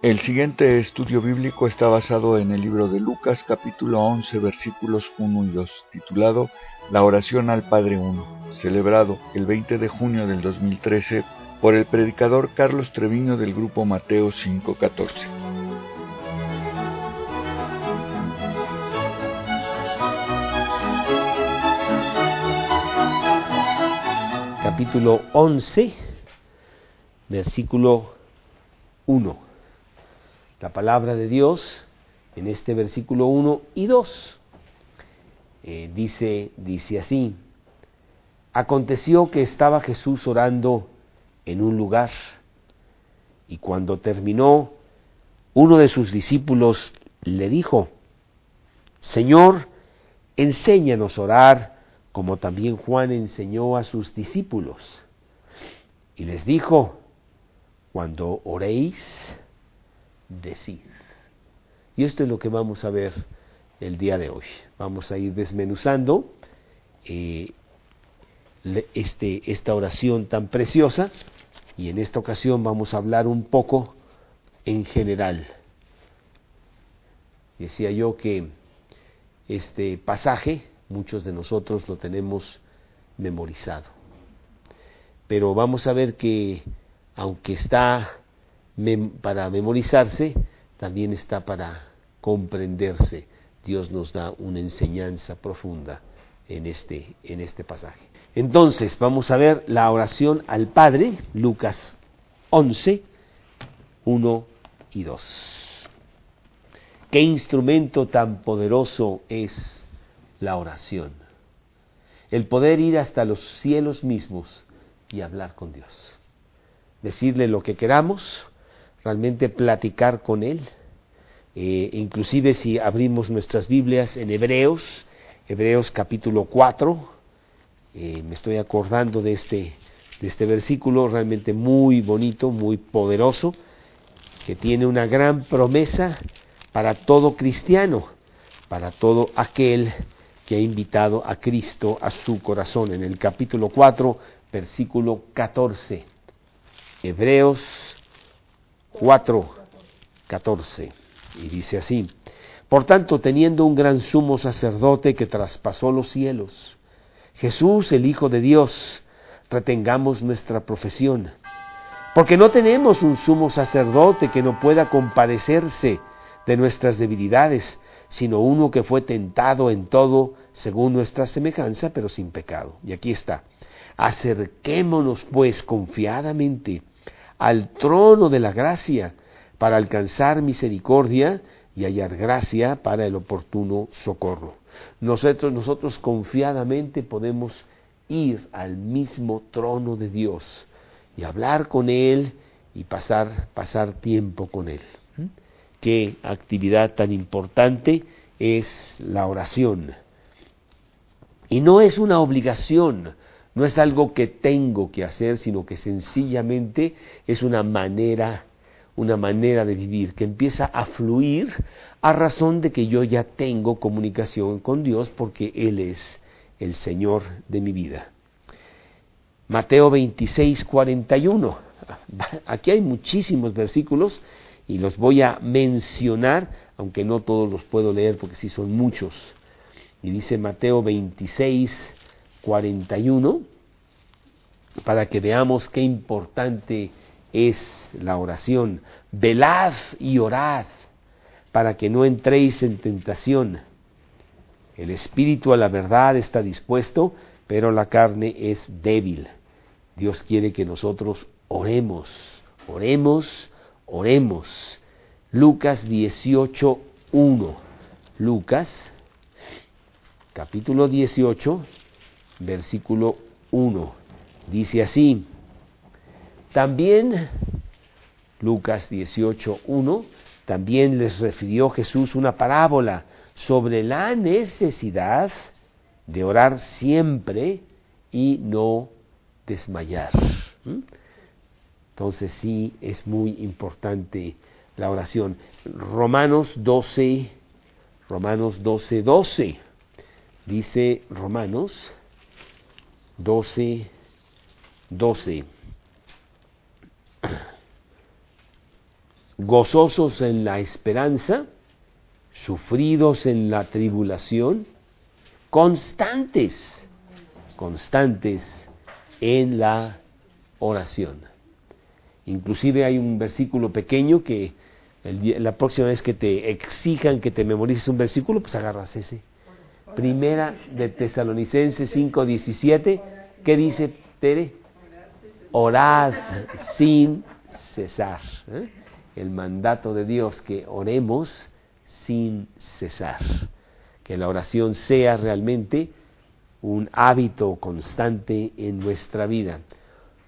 El siguiente estudio bíblico está basado en el libro de Lucas capítulo 11 versículos 1 y 2, titulado La oración al Padre Uno, celebrado el 20 de junio del 2013 por el predicador Carlos Treviño del grupo Mateo 514. Capítulo 11, versículo 1 la palabra de Dios en este versículo 1 y 2. Eh, dice, dice así, aconteció que estaba Jesús orando en un lugar y cuando terminó, uno de sus discípulos le dijo, Señor, enséñanos a orar como también Juan enseñó a sus discípulos. Y les dijo, cuando oréis, decir. Y esto es lo que vamos a ver el día de hoy. Vamos a ir desmenuzando eh, este, esta oración tan preciosa y en esta ocasión vamos a hablar un poco en general. Decía yo que este pasaje muchos de nosotros lo tenemos memorizado. Pero vamos a ver que aunque está para memorizarse, también está para comprenderse. Dios nos da una enseñanza profunda en este, en este pasaje. Entonces, vamos a ver la oración al Padre, Lucas 11, 1 y 2. Qué instrumento tan poderoso es la oración. El poder ir hasta los cielos mismos y hablar con Dios. Decirle lo que queramos, realmente platicar con Él. Eh, inclusive si abrimos nuestras Biblias en Hebreos, Hebreos capítulo 4, eh, me estoy acordando de este, de este versículo realmente muy bonito, muy poderoso, que tiene una gran promesa para todo cristiano, para todo aquel que ha invitado a Cristo a su corazón. En el capítulo 4, versículo 14. Hebreos 4, 14. Y dice así, por tanto, teniendo un gran sumo sacerdote que traspasó los cielos, Jesús, el Hijo de Dios, retengamos nuestra profesión, porque no tenemos un sumo sacerdote que no pueda compadecerse de nuestras debilidades, sino uno que fue tentado en todo según nuestra semejanza, pero sin pecado. Y aquí está, acerquémonos pues confiadamente al trono de la gracia para alcanzar misericordia y hallar gracia para el oportuno socorro. Nosotros, nosotros confiadamente podemos ir al mismo trono de Dios y hablar con Él y pasar, pasar tiempo con Él. Qué actividad tan importante es la oración. Y no es una obligación, no es algo que tengo que hacer, sino que sencillamente es una manera, una manera de vivir que empieza a fluir a razón de que yo ya tengo comunicación con Dios porque Él es el Señor de mi vida. Mateo 26, 41. Aquí hay muchísimos versículos y los voy a mencionar, aunque no todos los puedo leer porque sí son muchos. Y dice Mateo 26, 41, para que veamos qué importante es la oración. Velad y orad para que no entréis en tentación. El espíritu a la verdad está dispuesto, pero la carne es débil. Dios quiere que nosotros oremos, oremos, oremos. Lucas 18, 1. Lucas, capítulo 18, versículo 1. Dice así, también Lucas 18, 1, también les refirió Jesús una parábola sobre la necesidad de orar siempre y no desmayar. ¿Mm? Entonces sí es muy importante la oración. Romanos 12, Romanos 12, 12. Dice Romanos 12, 12. gozosos en la esperanza, sufridos en la tribulación, constantes, constantes en la oración. Inclusive hay un versículo pequeño que la próxima vez que te exijan que te memorices un versículo, pues agarras ese. Primera de Tesalonicenses 5:17, ¿qué dice Tere? Orad sin cesar. ¿eh? El mandato de Dios que oremos sin cesar. Que la oración sea realmente un hábito constante en nuestra vida.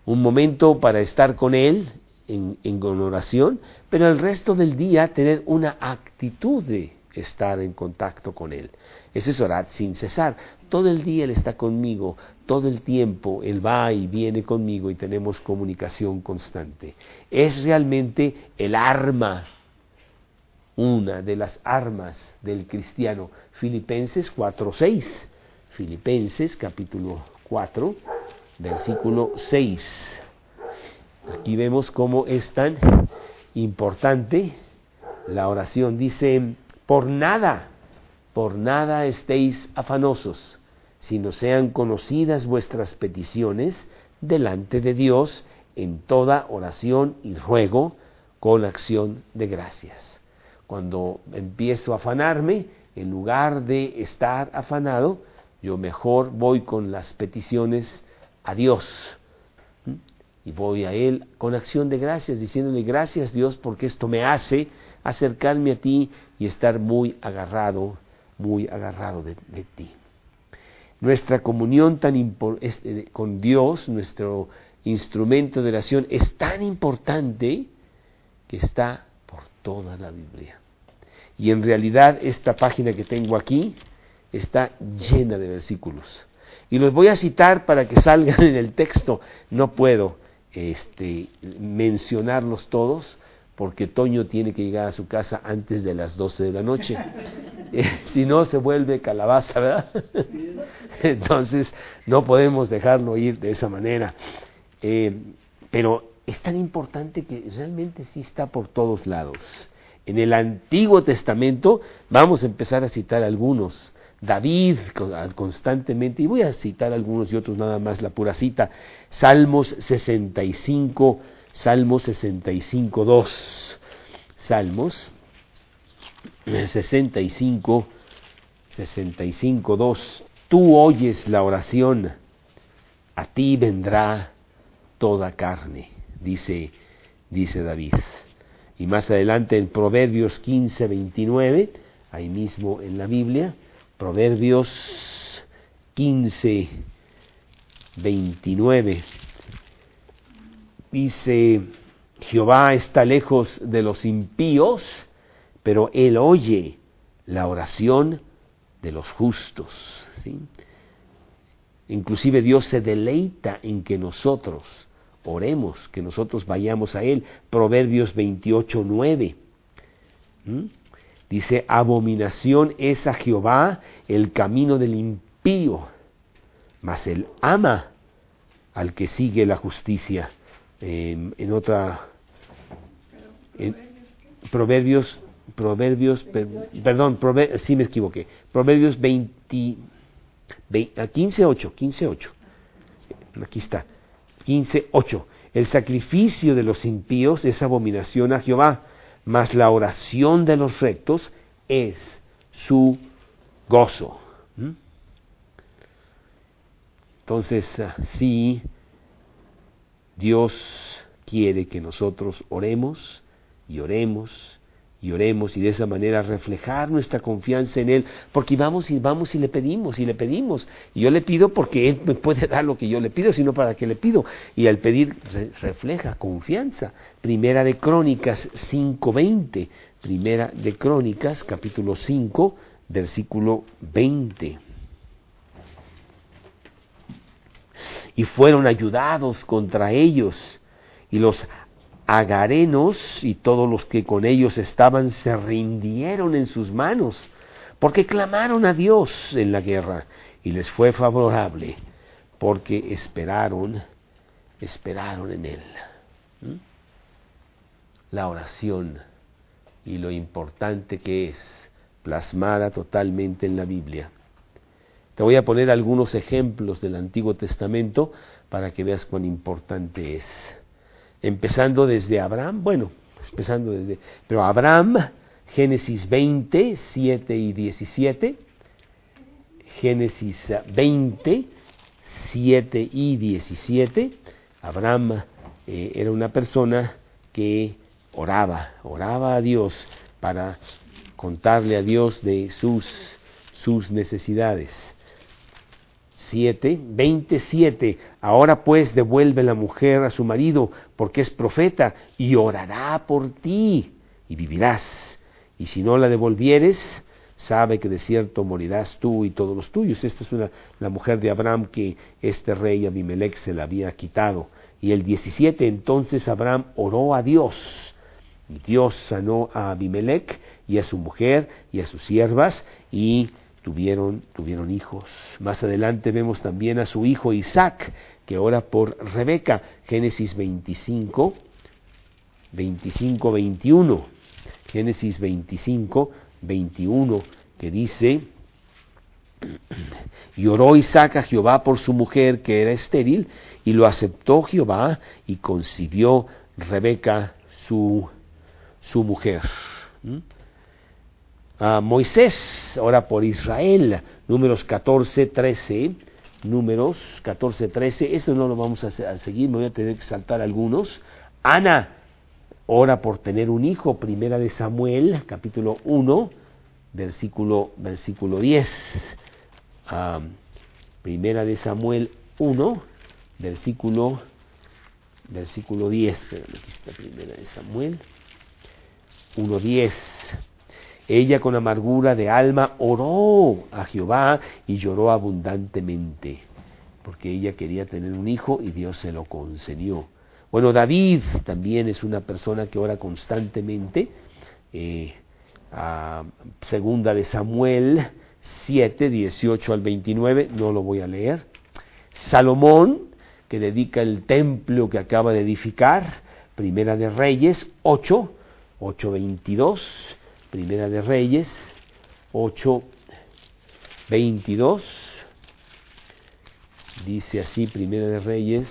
Un momento para estar con Él en, en oración, pero el resto del día tener una actitud de estar en contacto con Él. Eso es orar sin cesar. Todo el día Él está conmigo, todo el tiempo Él va y viene conmigo y tenemos comunicación constante. Es realmente el arma, una de las armas del cristiano. Filipenses 4.6. Filipenses capítulo 4, versículo 6. Aquí vemos cómo es tan importante la oración. Dice, por nada, por nada estéis afanosos, sino sean conocidas vuestras peticiones delante de Dios en toda oración y ruego con acción de gracias. Cuando empiezo a afanarme, en lugar de estar afanado, yo mejor voy con las peticiones a Dios. Y voy a Él con acción de gracias, diciéndole gracias Dios porque esto me hace acercarme a ti y estar muy agarrado muy agarrado de, ti. Nuestra comunión tan eh, con Dios, nuestro instrumento de oración, es tan importante que está por toda la Biblia. Y en realidad esta página que tengo aquí está llena de versículos. Y los voy a citar para que salgan en el texto. No puedo este, mencionarlos todos, porque Toño tiene que llegar a su casa antes de las 12 de la noche. si no, se vuelve calabaza, ¿verdad? Entonces, no podemos dejarlo ir de esa manera. Eh, pero es tan importante que realmente sí está por todos lados. En el Antiguo Testamento vamos a empezar a citar algunos. David constantemente, y voy a citar algunos y otros nada más, la pura cita. Salmos 65, Salmos 65, 2. Salmos 65, 65, 2. Tú oyes la oración, a ti vendrá toda carne, dice, dice David. Y más adelante en Proverbios 15, 29, ahí mismo en la Biblia, Proverbios 15, 29. Dice, Jehová está lejos de los impíos, pero Él oye la oración de los justos. Inclusive Dios se deleita en que nosotros oremos, que nosotros vayamos a Él. Proverbios 28, 9. ¿Mm? Dice, abominación es a Jehová el camino del impío, mas Él ama al que sigue la justicia en, otra Proverbios Proverbios perdón sí me equivoqué. Proverbios 20, 15 8 15 8 aquí está. 15 8 el sacrificio de los impíos es abominación a Jehová mas la oración de los rectos es su gozo. ¿Mm? entonces ah, sí Dios quiere que nosotros oremos y oremos y oremos y de esa manera reflejar nuestra confianza en Él, porque vamos y vamos y le pedimos y le pedimos. Y yo le pido porque Él me puede dar lo que yo le pido, sino para que le pido. Y al pedir refleja confianza. Primera de Crónicas 5.20. Primera de Crónicas capítulo 5, versículo 20. Y fueron ayudados contra ellos. Y los agarenos y todos los que con ellos estaban se rindieron en sus manos, porque clamaron a Dios en la guerra y les fue favorable, porque esperaron, esperaron en Él. ¿Mm? La oración y lo importante que es, plasmada totalmente en la Biblia. Te voy a poner algunos ejemplos del Antiguo Testamento para que veas cuán importante es. Empezando desde Abraham, bueno, empezando desde, pero Abraham, Génesis 20, 7 y 17, Génesis 20, 7 y 17, Abraham eh, era una persona que oraba, oraba a Dios para contarle a Dios de sus, sus necesidades. 7, 27. Ahora pues devuelve la mujer a su marido, porque es profeta, y orará por ti, y vivirás. Y si no la devolvieres, sabe que de cierto morirás tú y todos los tuyos. Esta es una, la mujer de Abraham que este rey Abimelech se la había quitado. Y el 17, entonces Abraham oró a Dios. Y Dios sanó a Abimelech y a su mujer y a sus siervas y tuvieron, tuvieron hijos. Más adelante vemos también a su hijo Isaac, que ora por Rebeca, Génesis 25, 25, 21. Génesis 25, 21, que dice, y oró Isaac a Jehová por su mujer que era estéril, y lo aceptó Jehová y concibió Rebeca su, su mujer. ¿Mm? Moisés ora por Israel, números 14, 13, números 14, 13, esto no lo vamos a, seguir, me voy a tener que saltar algunos. Ana ora por tener un hijo, primera de Samuel, capítulo 1, versículo, versículo 10. primera de Samuel 1, versículo, versículo 10, pero aquí está primera de Samuel 1, 10. Ella con amargura de alma oró a Jehová y lloró abundantemente, porque ella quería tener un hijo y Dios se lo concedió. Bueno, David también es una persona que ora constantemente. Eh, segunda de Samuel 7, 18 al 29, no lo voy a leer. Salomón, que dedica el templo que acaba de edificar. Primera de Reyes 8, 8, 22. Primera de Reyes 8, 22. Dice así, Primera de Reyes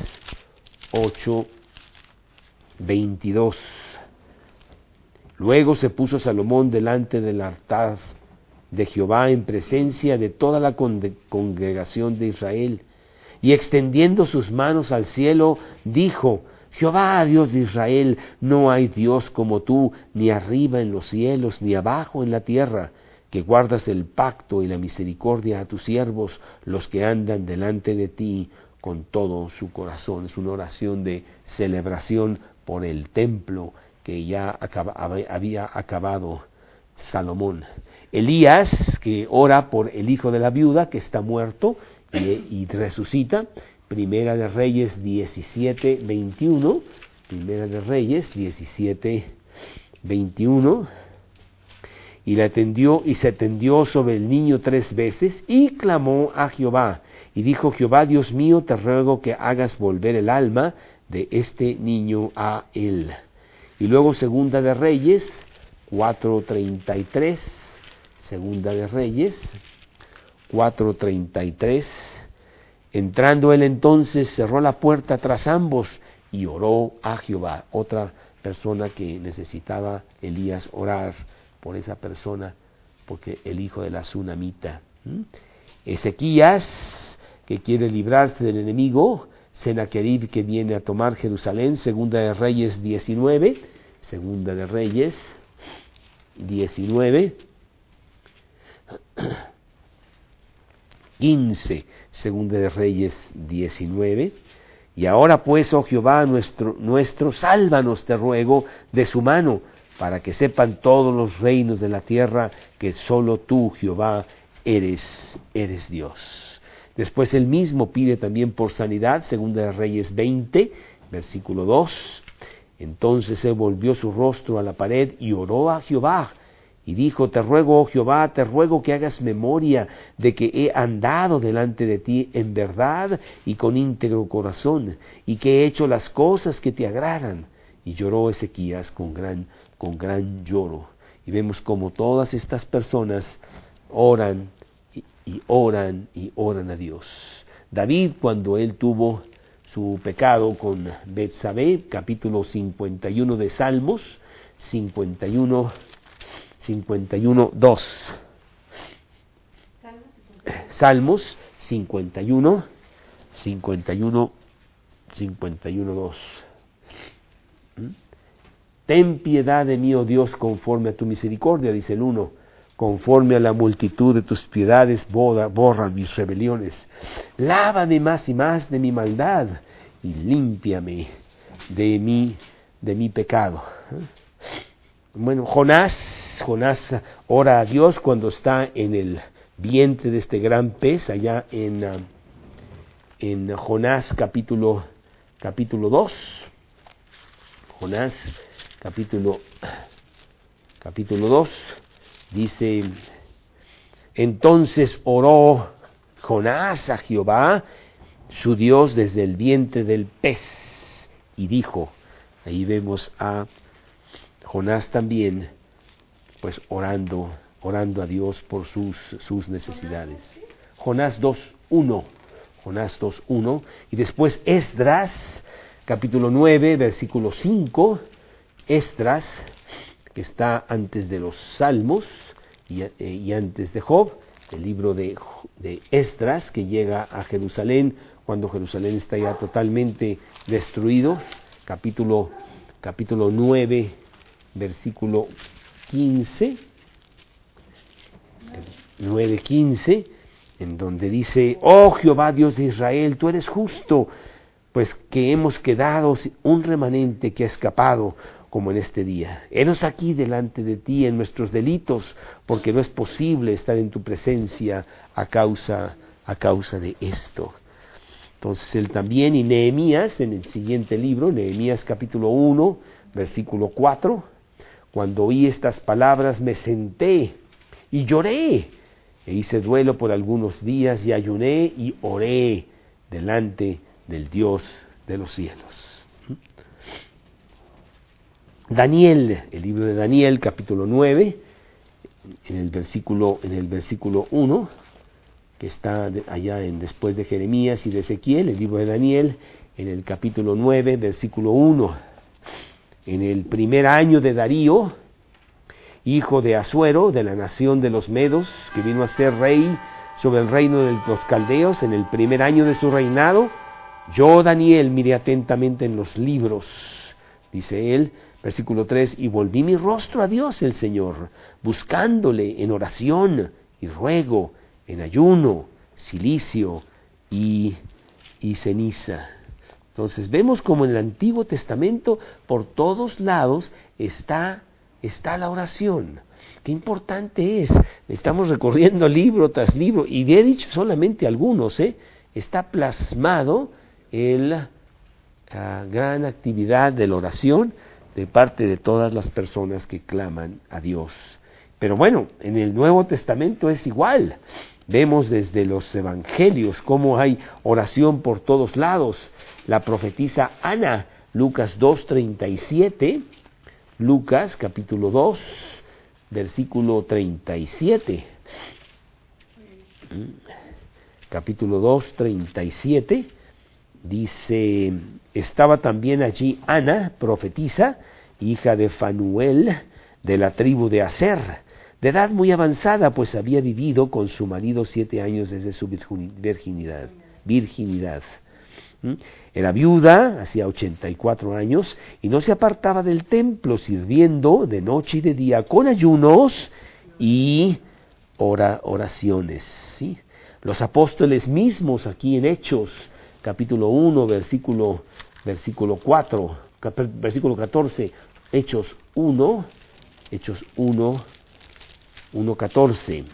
8, 22. Luego se puso Salomón delante del altar de Jehová en presencia de toda la congregación de Israel, y extendiendo sus manos al cielo, dijo, Jehová, Dios de Israel, no hay Dios como tú, ni arriba en los cielos, ni abajo en la tierra, que guardas el pacto y la misericordia a tus siervos, los que andan delante de ti con todo su corazón. Es una oración de celebración por el templo que ya había acabado Salomón. Elías, que ora por el hijo de la viuda que está muerto y, resucita, Primera de Reyes 17, 21. Primera de Reyes 17, 21. Y la atendió y se tendió sobre el niño tres veces y clamó a Jehová. Y dijo Jehová, Dios mío, te ruego que hagas volver el alma de este niño a él. Y luego Segunda de Reyes 4.33. Segunda de Reyes 4.33 Entrando él entonces cerró la puerta tras ambos y oró a Jehová. Otra persona que necesitaba Elías orar por esa persona, porque el hijo de la tsunamita. Ezequías, que quiere librarse del enemigo, Senaquerib que viene a tomar Jerusalén, segunda de Reyes 19, segunda de Reyes 19. 15, segunda de Reyes 19. Y ahora pues, oh Jehová nuestro, sálvanos, te ruego, de su mano, para que sepan todos los reinos de la tierra que solo tú, Jehová, eres, eres Dios. Después él mismo pide también por sanidad, segunda de Reyes 20, versículo 2. Entonces él volvió su rostro a la pared y oró a Jehová y dijo, te ruego, oh Jehová, te ruego que hagas memoria de que he andado delante de ti en verdad y con íntegro corazón, y que he hecho las cosas que te agradan. Y lloró Ezequías con gran, con gran lloro. Y vemos como todas estas personas oran y, oran y oran a Dios. David, cuando él tuvo su pecado con Betsabé, capítulo 51 de Salmos, 51, 51, 2. Salmos 51, 51, 51, 2. Ten piedad de mí, oh Dios, conforme a tu misericordia, dice el 1. Conforme a la multitud de tus piedades, borra, borra mis rebeliones. Lávame más y más de mi maldad y límpiame de mi, de mi pecado. Bueno, Jonás, Jonás ora a Dios cuando está en el vientre de este gran pez, allá en, ah, en Jonás capítulo, capítulo 2. Jonás capítulo, capítulo 2 dice, entonces oró Jonás a Jehová, su Dios, desde el vientre del pez, y dijo, ahí vemos a Jonás también, pues orando, orando a Dios por sus, sus necesidades. Jonás 2.1, Jonás 2.1, y después Esdras, capítulo 9, versículo 5, Esdras, que está antes de los Salmos y, eh, y antes de Job, el libro de, de Esdras, que llega a Jerusalén cuando Jerusalén está ya totalmente destruido, capítulo, capítulo 9, versículo 15, 9.15, en donde dice, oh Jehová Dios de Israel, tú eres justo, pues que hemos quedado un remanente que ha escapado como en este día. Henos aquí delante de ti en nuestros delitos, porque no es posible estar en tu presencia a causa, a causa de esto. Entonces él también, y Nehemías, en el siguiente libro, Nehemías capítulo 1, versículo 4, cuando oí estas palabras me senté y lloré, e hice duelo por algunos días y ayuné y oré delante del Dios de los cielos. Daniel, el libro de Daniel, capítulo 9, en el versículo, en el versículo 1, que está allá en, después de Jeremías y de Ezequiel, el libro de Daniel, en el capítulo 9, versículo 1 en el primer año de Darío, hijo de Asuero, de la nación de los Medos, que vino a ser rey sobre el reino de los caldeos, en el primer año de su reinado, yo, Daniel, miré atentamente en los libros, dice él, versículo 3, y volví mi rostro a Dios el Señor, buscándole en oración y ruego, en ayuno, silicio y, y ceniza. Entonces vemos como en el Antiguo Testamento por todos lados está, está la oración. Qué importante es. Estamos recorriendo libro tras libro y he dicho solamente algunos. ¿eh? Está plasmado la gran actividad de la oración de parte de todas las personas que claman a Dios. Pero bueno, en el Nuevo Testamento es igual. Vemos desde los evangelios cómo hay oración por todos lados. La profetisa Ana, Lucas 2.37, Lucas capítulo 2, versículo 37. Capítulo 2, 37, dice, estaba también allí Ana, profetisa, hija de Fanuel, de la tribu de Aser de edad muy avanzada, pues había vivido con su marido siete años desde su virginidad. virginidad. Era viuda, hacía 84 años, y no se apartaba del templo, sirviendo de noche y de día con ayunos y oraciones. ¿sí? Los apóstoles mismos, aquí en Hechos, capítulo 1, versículo, versículo 4, versículo 14, Hechos 1, Hechos 1, 1.14.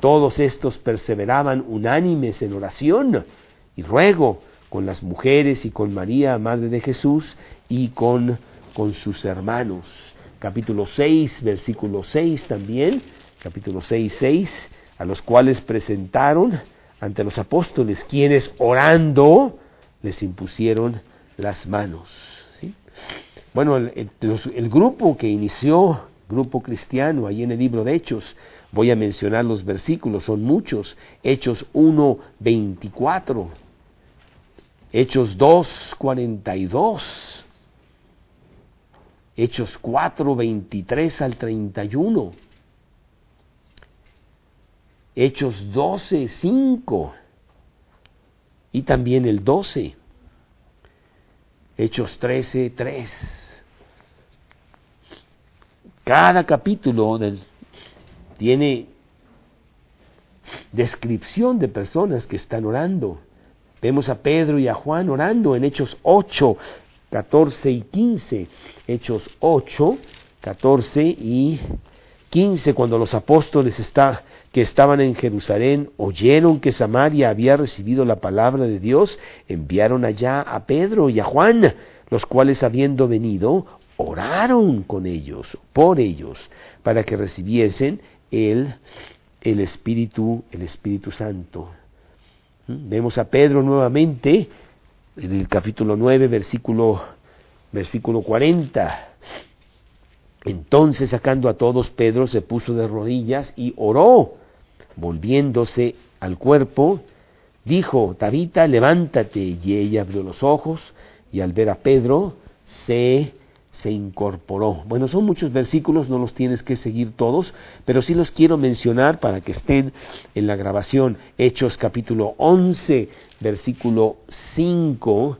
Todos estos perseveraban unánimes en oración y ruego con las mujeres y con María, Madre de Jesús, y con, con sus hermanos. Capítulo 6, versículo 6 también, capítulo 6, 6, a los cuales presentaron ante los apóstoles, quienes orando les impusieron las manos. Bueno, el, el grupo que inició grupo cristiano, ahí en el libro de Hechos. Voy a mencionar los versículos, son muchos. Hechos 1, 24. Hechos 2, 42. Hechos 4, 23 al 31. Hechos 12, 5. Y también el 12. Hechos 13, 3. Cada capítulo tiene descripción de personas que están orando. Vemos a Pedro y a Juan orando en Hechos 8, 14 y 15. Hechos 8, 14 y 15, cuando los apóstoles está, que estaban en Jerusalén oyeron que Samaria había recibido la palabra de Dios, enviaron allá a Pedro y a Juan, los cuales habiendo venido, oraron con ellos, por ellos, para que recibiesen el, el Espíritu, el Espíritu Santo. ¿Mm? Vemos a Pedro nuevamente en el capítulo 9, versículo, versículo 40. Entonces, sacando a todos, Pedro se puso de rodillas y oró, volviéndose al cuerpo, dijo, Tabita, levántate. Y ella abrió los ojos y al ver a Pedro se se incorporó. Bueno, son muchos versículos, no los tienes que seguir todos, pero sí los quiero mencionar para que estén en la grabación. Hechos capítulo 11, versículo 5,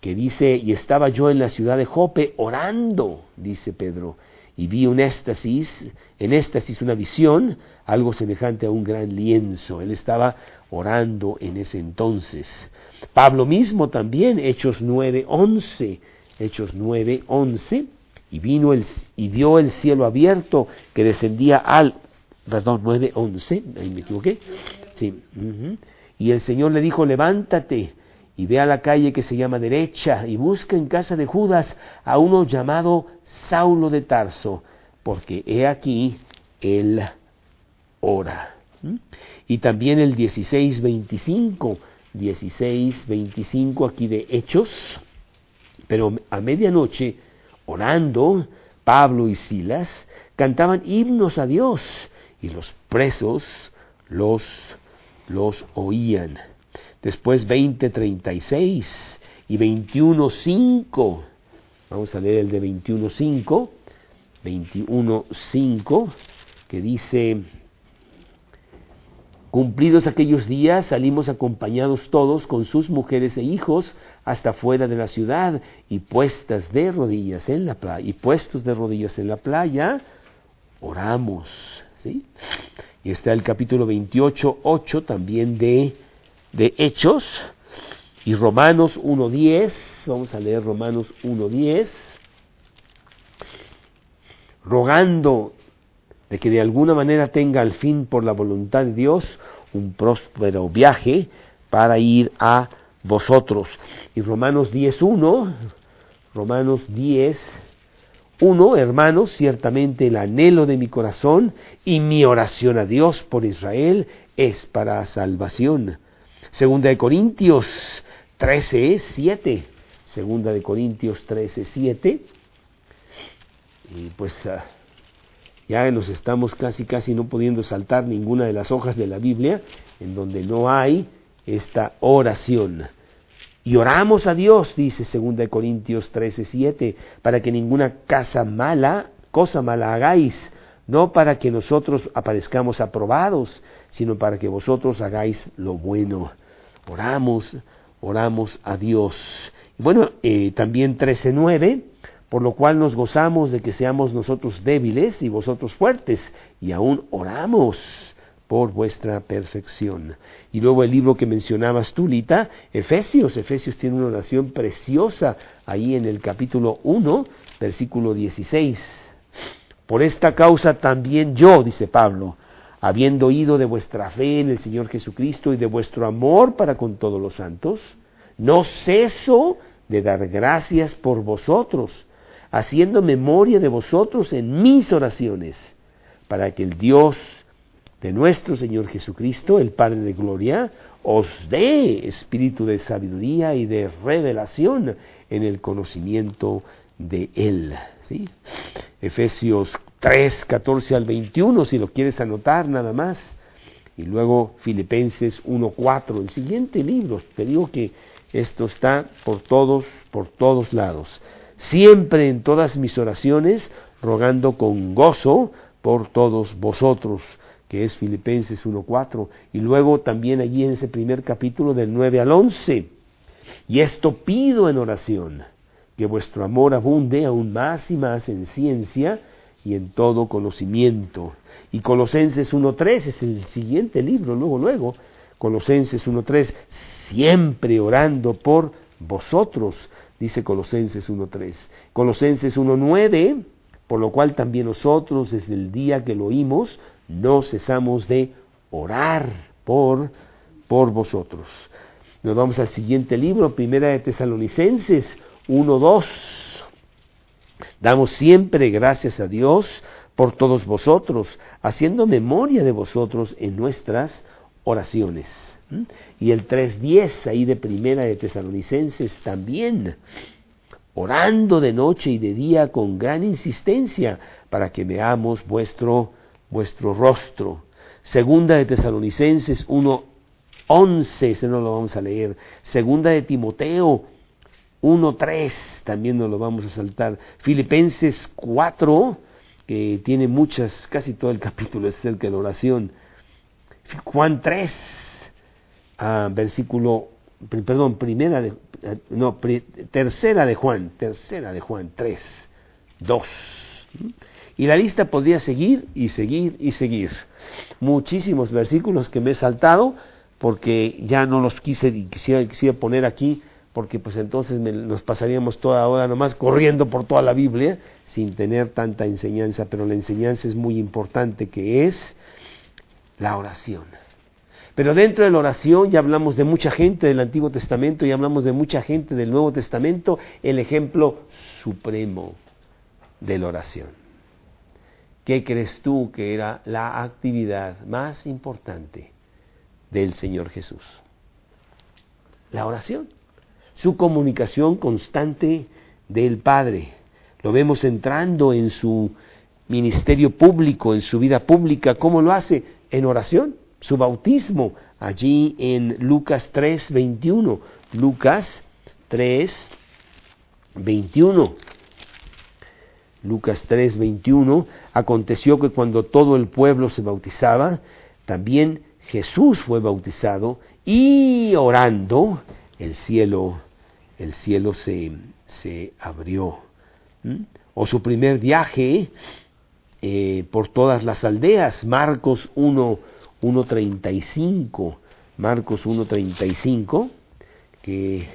que dice, y estaba yo en la ciudad de Jope orando, dice Pedro, y vi un éxtasis, en éxtasis una visión, algo semejante a un gran lienzo. Él estaba orando en ese entonces. Pablo mismo también, Hechos 9, 11, Hechos 9, 11, y vino el, y vio el cielo abierto que descendía al, perdón, 9, 11, ahí me equivoqué, sí, y el Señor le dijo, levántate y ve a la calle que se llama derecha y busca en casa de Judas a uno llamado Saulo de Tarso, porque he aquí él ora. Y también el 16, 25, 16, 25 aquí de Hechos, pero a medianoche, orando, Pablo y Silas cantaban himnos a Dios y los presos los, los oían. Después 20.36 y 21.5. Vamos a leer el de 21.5. 21.5 que dice Cumplidos aquellos días, salimos acompañados todos con sus mujeres e hijos hasta fuera de la ciudad y puestas de rodillas en la playa, y puestos de rodillas en la playa, oramos. ¿sí? Y está el capítulo 28, 8 también de, de Hechos y Romanos 1.10, vamos a leer Romanos 1.10, rogando de que de alguna manera tenga al fin por la voluntad de Dios un próspero viaje para ir a vosotros. Y Romanos 10.1, Romanos 10.1, hermanos, ciertamente el anhelo de mi corazón y mi oración a Dios por Israel es para salvación. Segunda de Corintios 13.7, Segunda de Corintios 13.7, y pues... Ah, ya nos estamos casi casi no pudiendo saltar ninguna de las hojas de la Biblia en donde no hay esta oración. Y oramos a Dios, dice 2 Corintios 13, 7, para que ninguna casa mala, cosa mala hagáis, no para que nosotros aparezcamos aprobados, sino para que vosotros hagáis lo bueno. Oramos, oramos a Dios. bueno, eh, también 13, 9, por lo cual nos gozamos de que seamos nosotros débiles y vosotros fuertes, y aún oramos por vuestra perfección. Y luego el libro que mencionabas tú, Lita, Efesios. Efesios tiene una oración preciosa ahí en el capítulo 1, versículo 16. Por esta causa también yo, dice Pablo, habiendo oído de vuestra fe en el Señor Jesucristo y de vuestro amor para con todos los santos, no ceso de dar gracias por vosotros haciendo memoria de vosotros en mis oraciones, para que el Dios de nuestro Señor Jesucristo, el Padre de Gloria, os dé espíritu de sabiduría y de revelación en el conocimiento de Él. Efesios 3, 14 al 21, si lo quieres anotar nada más. Y luego Filipenses 1, 4, el siguiente libro. Te digo que esto está por todos, por todos lados. Siempre en todas mis oraciones, rogando con gozo por todos vosotros, que es Filipenses 1.4, y luego también allí en ese primer capítulo del 9 al 11. Y esto pido en oración, que vuestro amor abunde aún más y más en ciencia y en todo conocimiento. Y Colosenses 1.3 es el siguiente libro, luego, luego, Colosenses 1.3, siempre orando por vosotros, dice Colosenses 1.3. Colosenses 1.9, por lo cual también nosotros desde el día que lo oímos, no cesamos de orar por, por vosotros. Nos vamos al siguiente libro, Primera de Tesalonicenses 1.2. Damos siempre gracias a Dios por todos vosotros, haciendo memoria de vosotros en nuestras oraciones. Y el 3.10 ahí de Primera de Tesalonicenses también, orando de noche y de día con gran insistencia para que veamos vuestro, vuestro rostro. Segunda de Tesalonicenses 1.11, ese no lo vamos a leer. Segunda de Timoteo 1.3, también no lo vamos a saltar. Filipenses 4, que tiene muchas, casi todo el capítulo es el que la oración Juan 3, versículo, perdón, primera de, no, tercera de Juan, tercera de Juan 3, 2. Y la lista podría seguir y seguir y seguir. Muchísimos versículos que me he saltado porque ya no los quise y quisiera, quisiera poner aquí porque pues entonces nos pasaríamos toda hora nomás corriendo por toda la Biblia sin tener tanta enseñanza, pero la enseñanza es muy importante que es la oración. Pero dentro de la oración ya hablamos de mucha gente del Antiguo Testamento, y hablamos de mucha gente del Nuevo Testamento, el ejemplo supremo de la oración. ¿Qué crees tú que era la actividad más importante del Señor Jesús? La oración, su comunicación constante del Padre. Lo vemos entrando en su ministerio público, en su vida pública. ¿Cómo lo hace? en oración, su bautismo, allí en Lucas 3, 21. Lucas 3, 21. Lucas 3, 21. Aconteció que cuando todo el pueblo se bautizaba, también Jesús fue bautizado y orando, el cielo, el cielo se, se abrió. ¿Mm? O su primer viaje eh, por todas las aldeas. Marcos 1, 1.35, Marcos 1.35, que,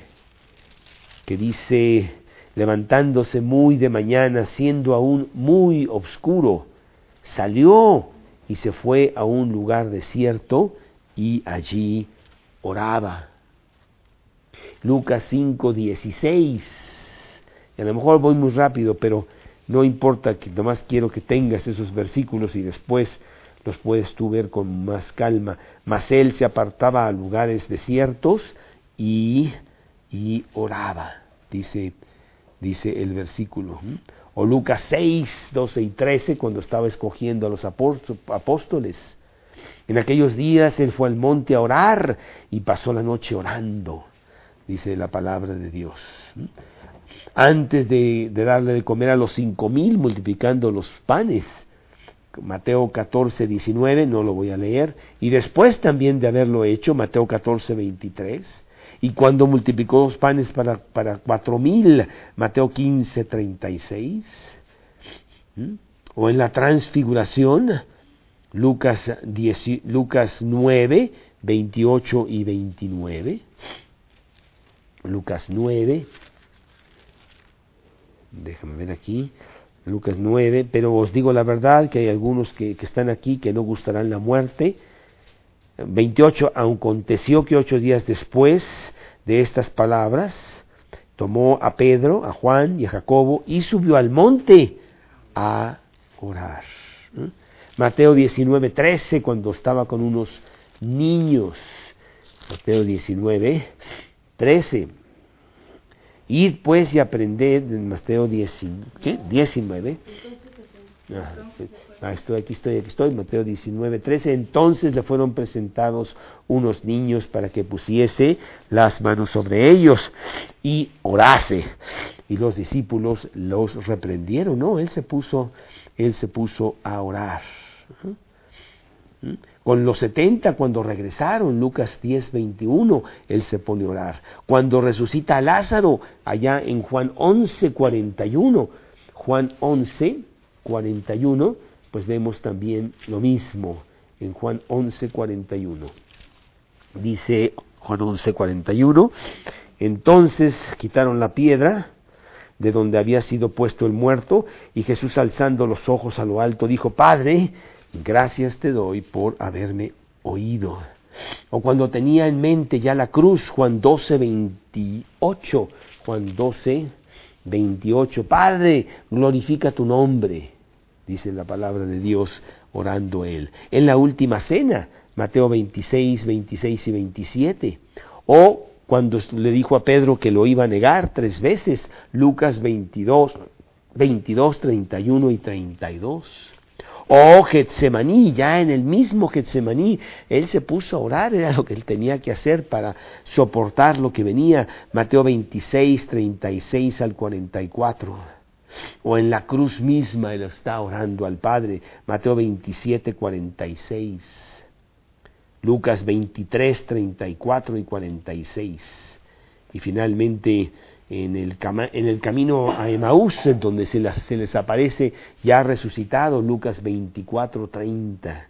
que dice, levantándose muy de mañana, siendo aún muy oscuro, salió y se fue a un lugar desierto y allí oraba. Lucas 5, 16. Y a lo mejor voy muy rápido, pero no importa que nomás quiero que tengas esos versículos y después los puedes tú ver con más calma. Mas él se apartaba a lugares desiertos y, y oraba, dice, dice el versículo. O Lucas 6, 12 y 13, cuando estaba escogiendo a los apóstoles. En aquellos días él fue al monte a orar y pasó la noche orando, dice la palabra de Dios antes de, darle de comer a los cinco mil, multiplicando los panes. Mateo 14, 19, no lo voy a leer. Y después también de haberlo hecho, Mateo 14, 23. Y cuando multiplicó los panes para, para cuatro mil, Mateo 15, 36. ¿Mm? O en la transfiguración, Lucas, 10, Lucas 9, 28 y 29. Lucas 9, déjame ver aquí, Lucas 9, pero os digo la verdad que hay algunos que, están aquí que no gustarán la muerte. 28, aconteció que ocho días después de estas palabras, tomó a Pedro, a Juan y a Jacobo y subió al monte a orar. Mateo 19, 13, cuando estaba con unos niños. Mateo 19, 13. Id pues y aprended en Mateo 19, Ah, estoy, aquí estoy, aquí estoy, Mateo 19, 13. Entonces le fueron presentados unos niños para que pusiese las manos sobre ellos y orase. Y los discípulos los reprendieron, ¿no? Él se puso, él se puso a orar. ¿Mm? Con los setenta, cuando regresaron, Lucas 10, 21, él se pone a orar. Cuando resucita a Lázaro, allá en Juan 11, 41, Juan 11, 41, pues vemos también lo mismo en Juan 11, 41. Dice Juan 11, 41, entonces quitaron la piedra de donde había sido puesto el muerto, y Jesús alzando los ojos a lo alto dijo, Padre, gracias te doy por haberme oído. O cuando tenía en mente ya la cruz, Juan 12, 28, Juan 12, 28, Padre, glorifica tu nombre, dice la palabra de Dios orando él. En la última cena, Mateo 26, 26 y 27. O cuando le dijo a Pedro que lo iba a negar tres veces, Lucas 22, 22, 31 y 32. Oh, Getsemaní, ya en el mismo Getsemaní, él se puso a orar, era lo que él tenía que hacer para soportar lo que venía. Mateo 26, 36 al 44. O en la cruz misma él está orando al Padre. Mateo 27, 46. Lucas 23, 34 y 46. Y finalmente en el, en el camino a Emaús, donde se, se, les aparece ya resucitado, Lucas 24, 30.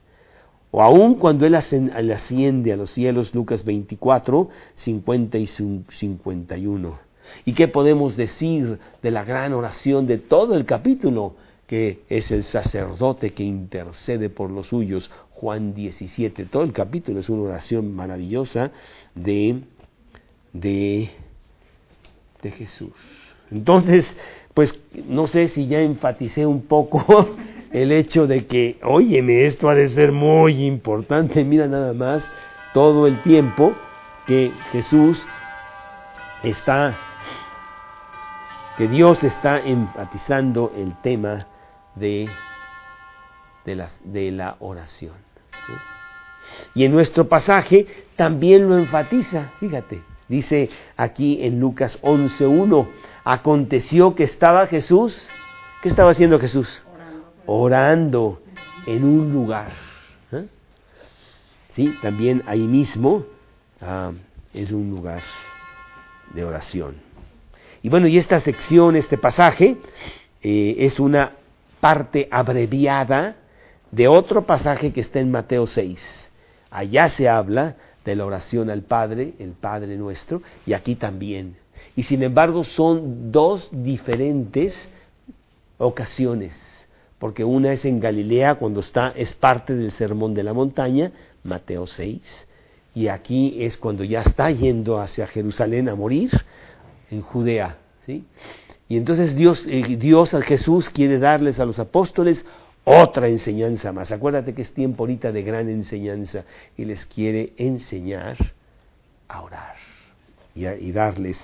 O aún cuando él asciende a los cielos, Lucas 24, 50 y 51. ¿Y qué podemos decir de la gran oración de todo el capítulo? Que es el sacerdote que intercede por los suyos, Juan 17. Todo el capítulo es una oración maravillosa de, de de Jesús. Entonces, pues no sé si ya enfaticé un poco el hecho de que, óyeme, esto ha de ser muy importante, mira nada más todo el tiempo que Jesús está, que Dios está enfatizando el tema de, de, la, de la oración. Y en nuestro pasaje también lo enfatiza, fíjate, Dice aquí en Lucas 11.1, aconteció que estaba Jesús, ¿qué estaba haciendo Jesús? Orando, en un lugar. ¿eh? Sí, también ahí mismo ah, es un lugar de oración. Y bueno, y esta sección, este pasaje, eh, es una parte abreviada de otro pasaje que está en Mateo 6. Allá se habla de la oración al Padre, el Padre nuestro, y aquí también. Y sin embargo son dos diferentes ocasiones, porque una es en Galilea cuando está, es parte del sermón de la montaña, Mateo 6, y aquí es cuando ya está yendo hacia Jerusalén a morir, en Judea. ¿sí? Y entonces Dios, eh, Dios Jesús quiere darles a los apóstoles otra enseñanza más. Acuérdate que es tiempo ahorita de gran enseñanza y les quiere enseñar a orar y, darles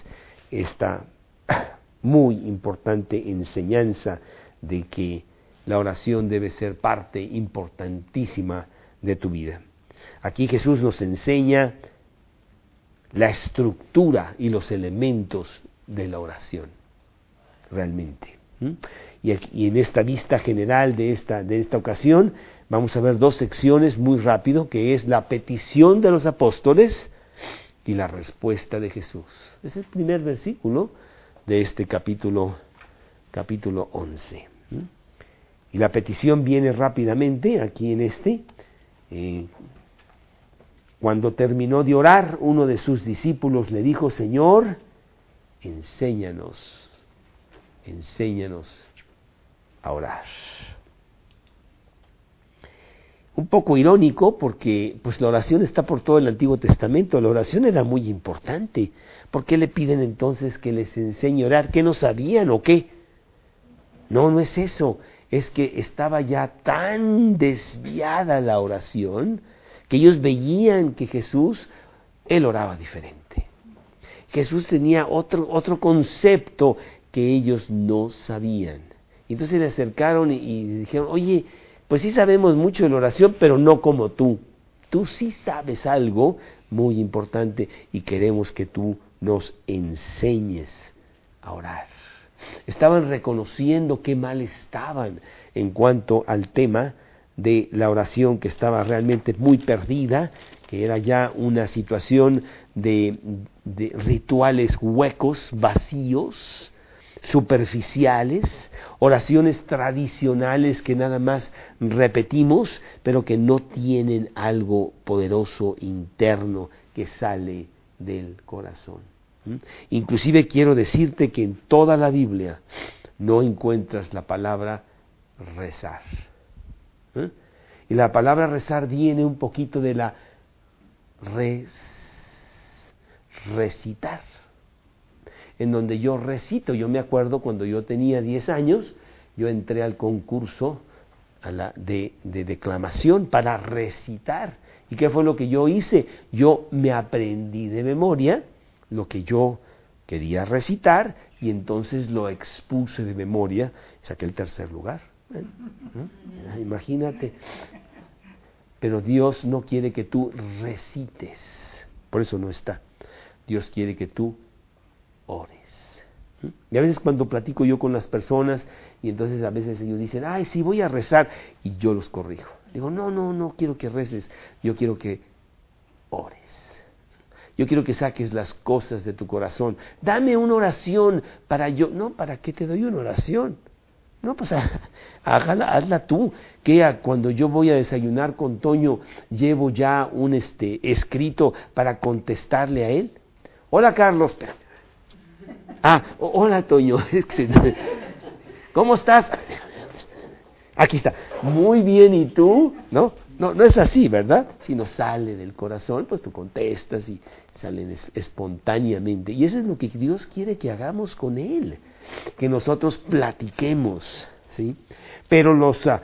esta muy importante enseñanza de que la oración debe ser parte importantísima de tu vida. Aquí Jesús nos enseña la estructura y los elementos de la oración, realmente. Y, en esta vista general de esta, de esta ocasión vamos a ver dos secciones muy rápido, que es la petición de los apóstoles y la respuesta de Jesús. Es el primer versículo de este capítulo, capítulo 11. Y la petición viene rápidamente aquí en este. Eh, cuando terminó de orar, uno de sus discípulos le dijo, Señor, enséñanos, enséñanos orar. Un poco irónico porque pues la oración está por todo el Antiguo Testamento, la oración era muy importante. ¿Por qué le piden entonces que les enseñe a orar? ¿Qué no sabían o qué? No, no es eso, es que estaba ya tan desviada la oración que ellos veían que Jesús, él oraba diferente. Jesús tenía otro, otro concepto que ellos no sabían. Entonces le acercaron y, dijeron, oye, pues sí sabemos mucho de la oración, pero no como tú. Tú sí sabes algo muy importante y queremos que tú nos enseñes a orar. Estaban reconociendo qué mal estaban en cuanto al tema de la oración que estaba realmente muy perdida, que era ya una situación de rituales huecos, vacíos, superficiales, oraciones tradicionales que nada más repetimos, pero que no tienen algo poderoso interno que sale del corazón. Inclusive quiero decirte que en toda la Biblia no encuentras la palabra rezar. Y la palabra rezar viene un poquito de la res, recitar en donde yo recito. Yo me acuerdo cuando yo tenía 10 años, yo entré al concurso de, de, declamación para recitar. ¿Y qué fue lo que yo hice? Yo me aprendí de memoria lo que yo quería recitar y entonces lo expuse de memoria, saqué el tercer lugar. Imagínate. Pero Dios no quiere que tú recites, por eso no está. Dios quiere que tú ores. Y a veces cuando platico yo con las personas y entonces a veces ellos dicen, ay, sí, voy a rezar y yo los corrijo. Digo, no, no, no quiero que reces, yo quiero que ores. Yo quiero que saques las cosas de tu corazón. Dame una oración para yo. No, ¿para qué te doy una oración? No, pues hágala, hazla tú. Que cuando yo voy a desayunar con Toño, llevo ya un este, escrito para contestarle a él. Hola Carlos, Ah, hola Toño. ¿Cómo estás? Aquí está. Muy bien, ¿y tú? ¿No? No, no es así, ¿verdad? Si no sale del corazón, pues tú contestas y salen espontáneamente. Y eso es lo que Dios quiere que hagamos con Él, que nosotros platiquemos, ¿sí? Pero los ah,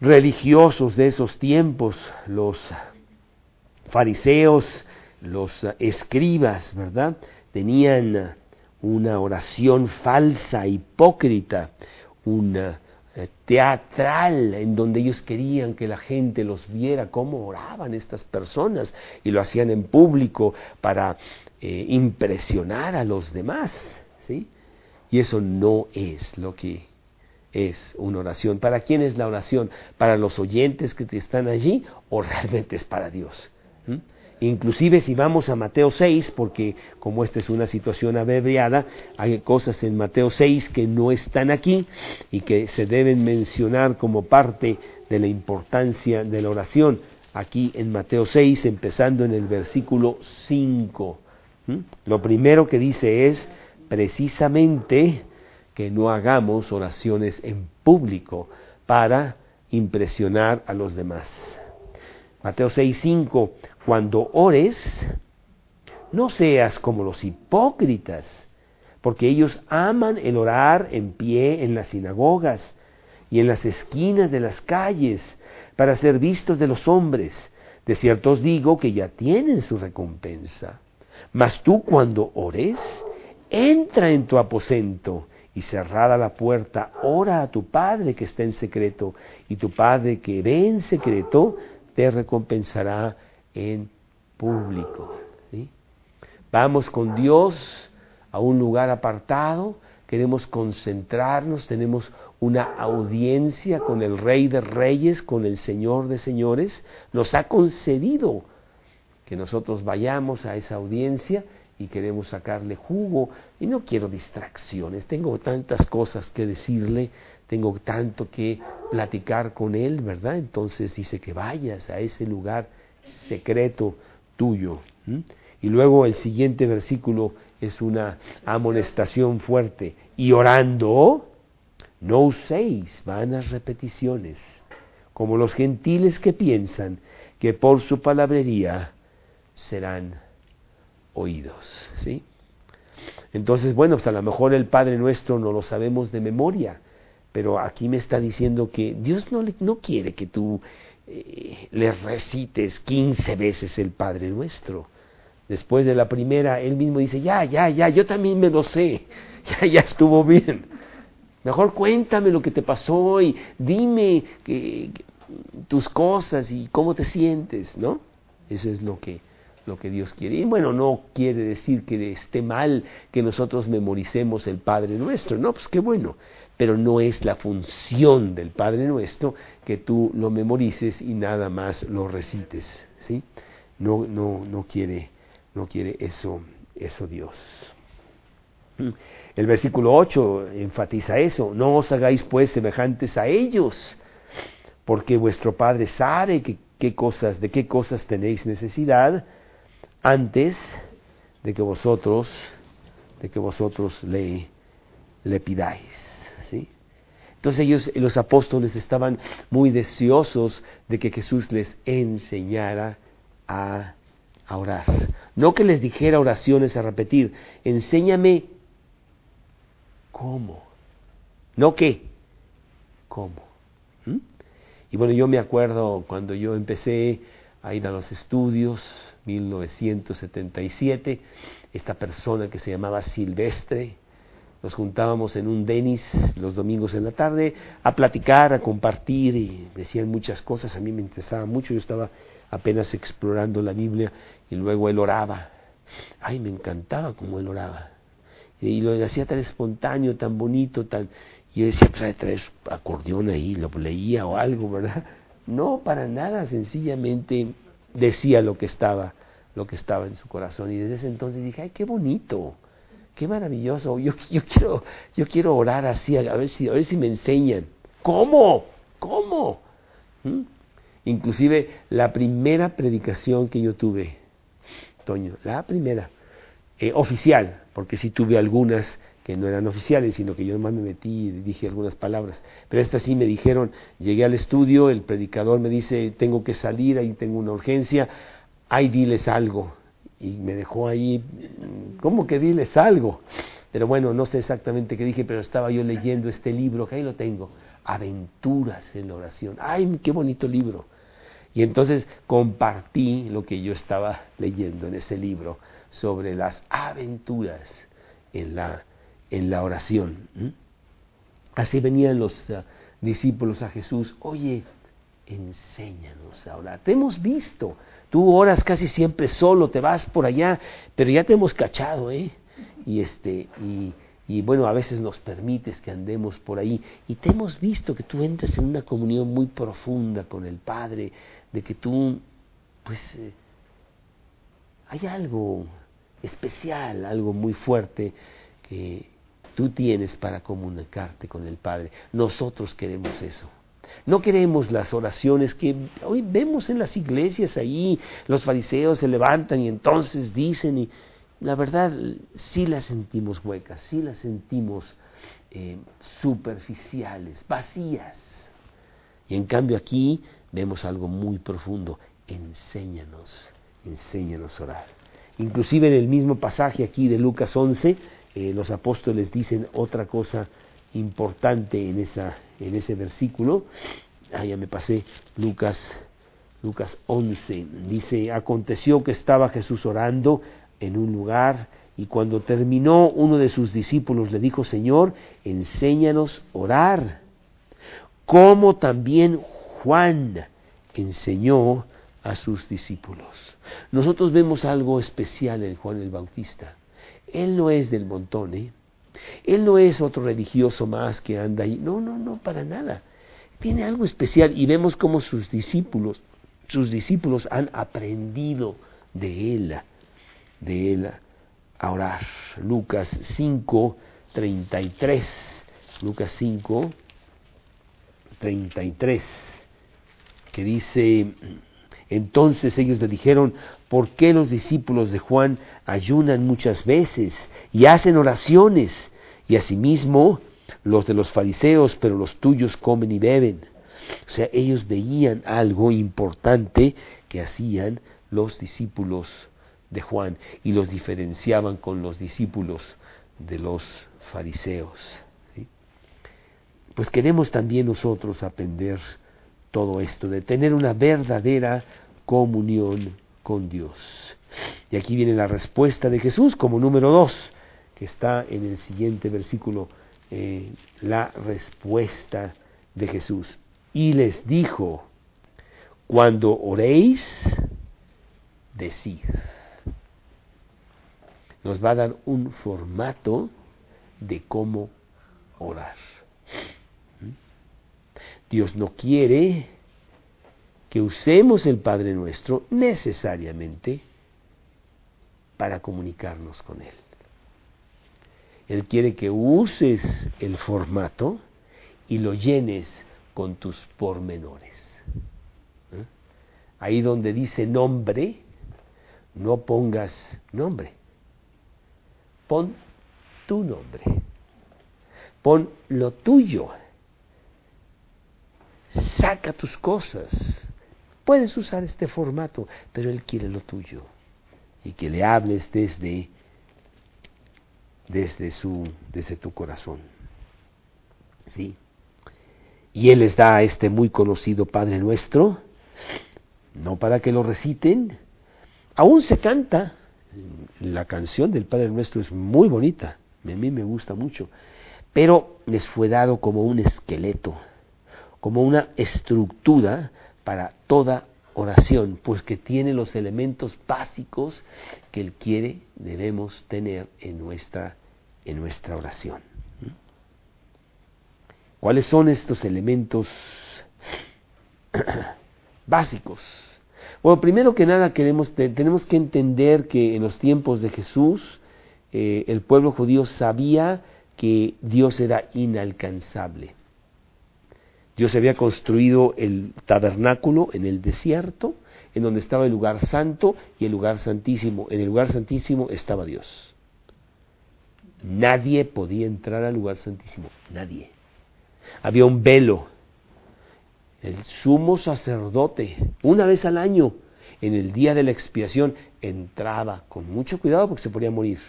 religiosos de esos tiempos, los fariseos, los ah, escribas, ¿verdad? Tenían una oración falsa, hipócrita, una eh, teatral, en donde ellos querían que la gente los viera cómo oraban estas personas y lo hacían en público para eh, impresionar a los demás, ¿sí? Y eso no es lo que es una oración. ¿Para quién es la oración? ¿Para los oyentes que están allí o realmente es para Dios? Inclusive si vamos a Mateo 6, porque como esta es una situación abreviada, hay cosas en Mateo 6 que no están aquí y que se deben mencionar como parte de la importancia de la oración. Aquí en Mateo 6, empezando en el versículo 5. Lo primero que dice es precisamente que no hagamos oraciones en público para impresionar a los demás. Mateo 6:5, cuando ores, no seas como los hipócritas, porque ellos aman el orar en pie en las sinagogas y en las esquinas de las calles para ser vistos de los hombres. De cierto os digo que ya tienen su recompensa. Mas tú cuando ores, entra en tu aposento y cerrada la puerta, ora a tu Padre que está en secreto, y tu Padre que ve en secreto te recompensará en público. Vamos con Dios a un lugar apartado, queremos concentrarnos, tenemos una audiencia con el Rey de Reyes, con el Señor de Señores, nos ha concedido que nosotros vayamos a esa audiencia y queremos sacarle jugo y no quiero distracciones, tengo tantas cosas que decirle, tengo tanto que platicar con Él, ¿verdad? Entonces dice que vayas a ese lugar secreto tuyo. Y luego el siguiente versículo es una amonestación fuerte. Y orando, no uséis vanas repeticiones, como los gentiles que piensan que por su palabrería serán oídos. ¿sí? Entonces, bueno, pues a lo mejor el Padre nuestro no lo sabemos de memoria, pero aquí me está diciendo que Dios no, no quiere que tú eh, le recites 15 veces el Padre Nuestro. Después de la primera, él mismo dice, ya, ya, ya, yo también me lo sé, ya, ya estuvo bien. Mejor cuéntame lo que te pasó y dime tus cosas y cómo te sientes, ¿no? Eso es lo que, lo que Dios quiere. Y bueno, no quiere decir que esté mal que nosotros memoricemos el Padre Nuestro, no, pues qué bueno, pero no es la función del Padre Nuestro que tú lo memorices y nada más lo recites, ¿sí? No, no, no quiere, no quiere eso, eso Dios. El versículo 8 enfatiza eso, no os hagáis pues semejantes a ellos, porque vuestro Padre sabe que, qué cosas, de qué cosas tenéis necesidad antes de que vosotros, de que vosotros le, le pidáis. Entonces ellos, los apóstoles, estaban muy deseosos de que Jesús les enseñara a, a orar. No que les dijera oraciones a repetir, enséñame cómo. No qué, cómo. ¿Mm? Y bueno, yo me acuerdo cuando yo empecé a ir a los estudios, 1977, esta persona que se llamaba Silvestre, nos juntábamos en un Denis los domingos en la tarde a platicar, a compartir y decían muchas cosas, a mí me interesaba mucho, yo estaba apenas explorando la Biblia y luego él oraba. Ay, me encantaba cómo él oraba. Y lo hacía tan espontáneo, tan bonito, tan... Y yo decía, pues, traer acordeón ahí, lo leía o algo, ¿verdad? No, para nada, sencillamente decía lo que estaba, lo que estaba en su corazón. Y desde ese entonces dije, ay, qué bonito, qué maravilloso. Yo, yo quiero, yo quiero orar así, a ver si, a ver si me enseñan. ¿Cómo? ¿Cómo? ¿Mm? Inclusive la primera predicación que yo tuve, Toño, la primera, eh, oficial, porque sí tuve algunas que no eran oficiales, sino que yo nomás me metí y dije algunas palabras. Pero esta sí me dijeron, llegué al estudio, el predicador me dice, tengo que salir, ahí tengo una urgencia, ahí diles algo. Y me dejó ahí, ¿cómo que diles algo? Pero bueno, no sé exactamente qué dije, pero estaba yo leyendo este libro, que ahí lo tengo, Aventuras en oración. ¡Ay, qué bonito libro! Y entonces compartí lo que yo estaba leyendo en ese libro sobre las aventuras en la, en la oración. Así venían los uh, discípulos a Jesús, oye, enséñanos a orar. Te hemos visto, tú oras casi siempre solo, te vas por allá, pero ya te hemos cachado, ¿eh? Y este, y, bueno, a veces nos permites que andemos por ahí y te hemos visto que tú entras en una comunión muy profunda con el Padre, de que tú, pues, eh, hay algo especial, algo muy fuerte que tú tienes para comunicarte con el Padre. Nosotros queremos eso. No queremos las oraciones que hoy vemos en las iglesias ahí, los fariseos se levantan y entonces dicen y la verdad sí las sentimos huecas, sí las sentimos eh, superficiales, vacías. Y en cambio aquí vemos algo muy profundo. Enséñanos, enséñanos a orar. Inclusive en el mismo pasaje aquí de Lucas 11, eh, los apóstoles dicen otra cosa importante en, esa, en ese versículo. Ah, ya me pasé, Lucas, Lucas 11. Dice, aconteció que estaba Jesús orando en un lugar y cuando terminó uno de sus discípulos le dijo, Señor, enséñanos orar, como también Juan enseñó a sus discípulos. Nosotros vemos algo especial en Juan el Bautista. Él no es del montón, ¿eh? Él no es otro religioso más que anda ahí. No, no, no, para nada. Tiene algo especial y vemos cómo sus discípulos, sus discípulos han aprendido de él, de él a orar. Lucas 5, 33. Lucas 5, 33 que dice, entonces ellos le dijeron, ¿por qué los discípulos de Juan ayunan muchas veces y hacen oraciones? Y asimismo los de los fariseos, pero los tuyos comen y beben. O sea, ellos veían algo importante que hacían los discípulos de Juan y los diferenciaban con los discípulos de los fariseos. Pues queremos también nosotros aprender todo esto, de tener una verdadera comunión con Dios. Y aquí viene la respuesta de Jesús como número dos, que está en el siguiente versículo eh, la respuesta de Jesús. Y les dijo, cuando oréis, decid. Nos va a dar un formato de cómo orar. Dios no quiere que usemos el Padre Nuestro necesariamente para comunicarnos con Él. Él quiere que uses el formato y lo llenes con tus pormenores. ¿Eh? Ahí donde dice nombre, no pongas nombre. Pon tu nombre. Pon lo tuyo. Saca tus cosas. Puedes usar este formato, pero Él quiere lo tuyo. Y que le hables desde, desde, su, desde tu corazón. ¿Sí? Y Él les da a este muy conocido Padre Nuestro, no para que lo reciten, aún se canta. La canción del Padre Nuestro es muy bonita, a mí me gusta mucho, pero les fue dado como un esqueleto, como una estructura para toda oración, pues que tiene los elementos básicos que Él quiere, debemos tener en nuestra, en nuestra oración. ¿Cuáles son estos elementos básicos? Bueno, primero que nada queremos, tenemos que entender que en los tiempos de Jesús eh, el pueblo judío sabía que Dios era inalcanzable. Dios había construido el tabernáculo en el desierto, en donde estaba el lugar santo y el lugar santísimo. En el lugar santísimo estaba Dios. Nadie podía entrar al lugar santísimo, nadie. Había un velo. El sumo sacerdote, una vez al año, en el día de la expiación, entraba con mucho cuidado porque se podía morir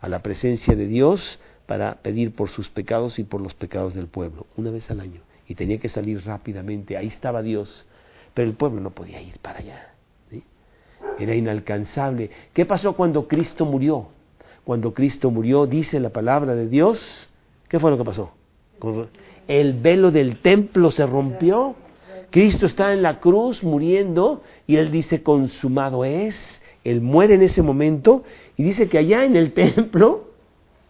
a la presencia de Dios para pedir por sus pecados y por los pecados del pueblo, una vez al año. Y tenía que salir rápidamente, ahí estaba Dios, pero el pueblo no podía ir para allá. Era inalcanzable. ¿Qué pasó cuando Cristo murió? Cuando Cristo murió, dice la palabra de Dios, ¿qué fue lo que pasó? El velo del templo se rompió. Cristo está en la cruz muriendo y él dice, consumado es. Él muere en ese momento y dice que allá en el templo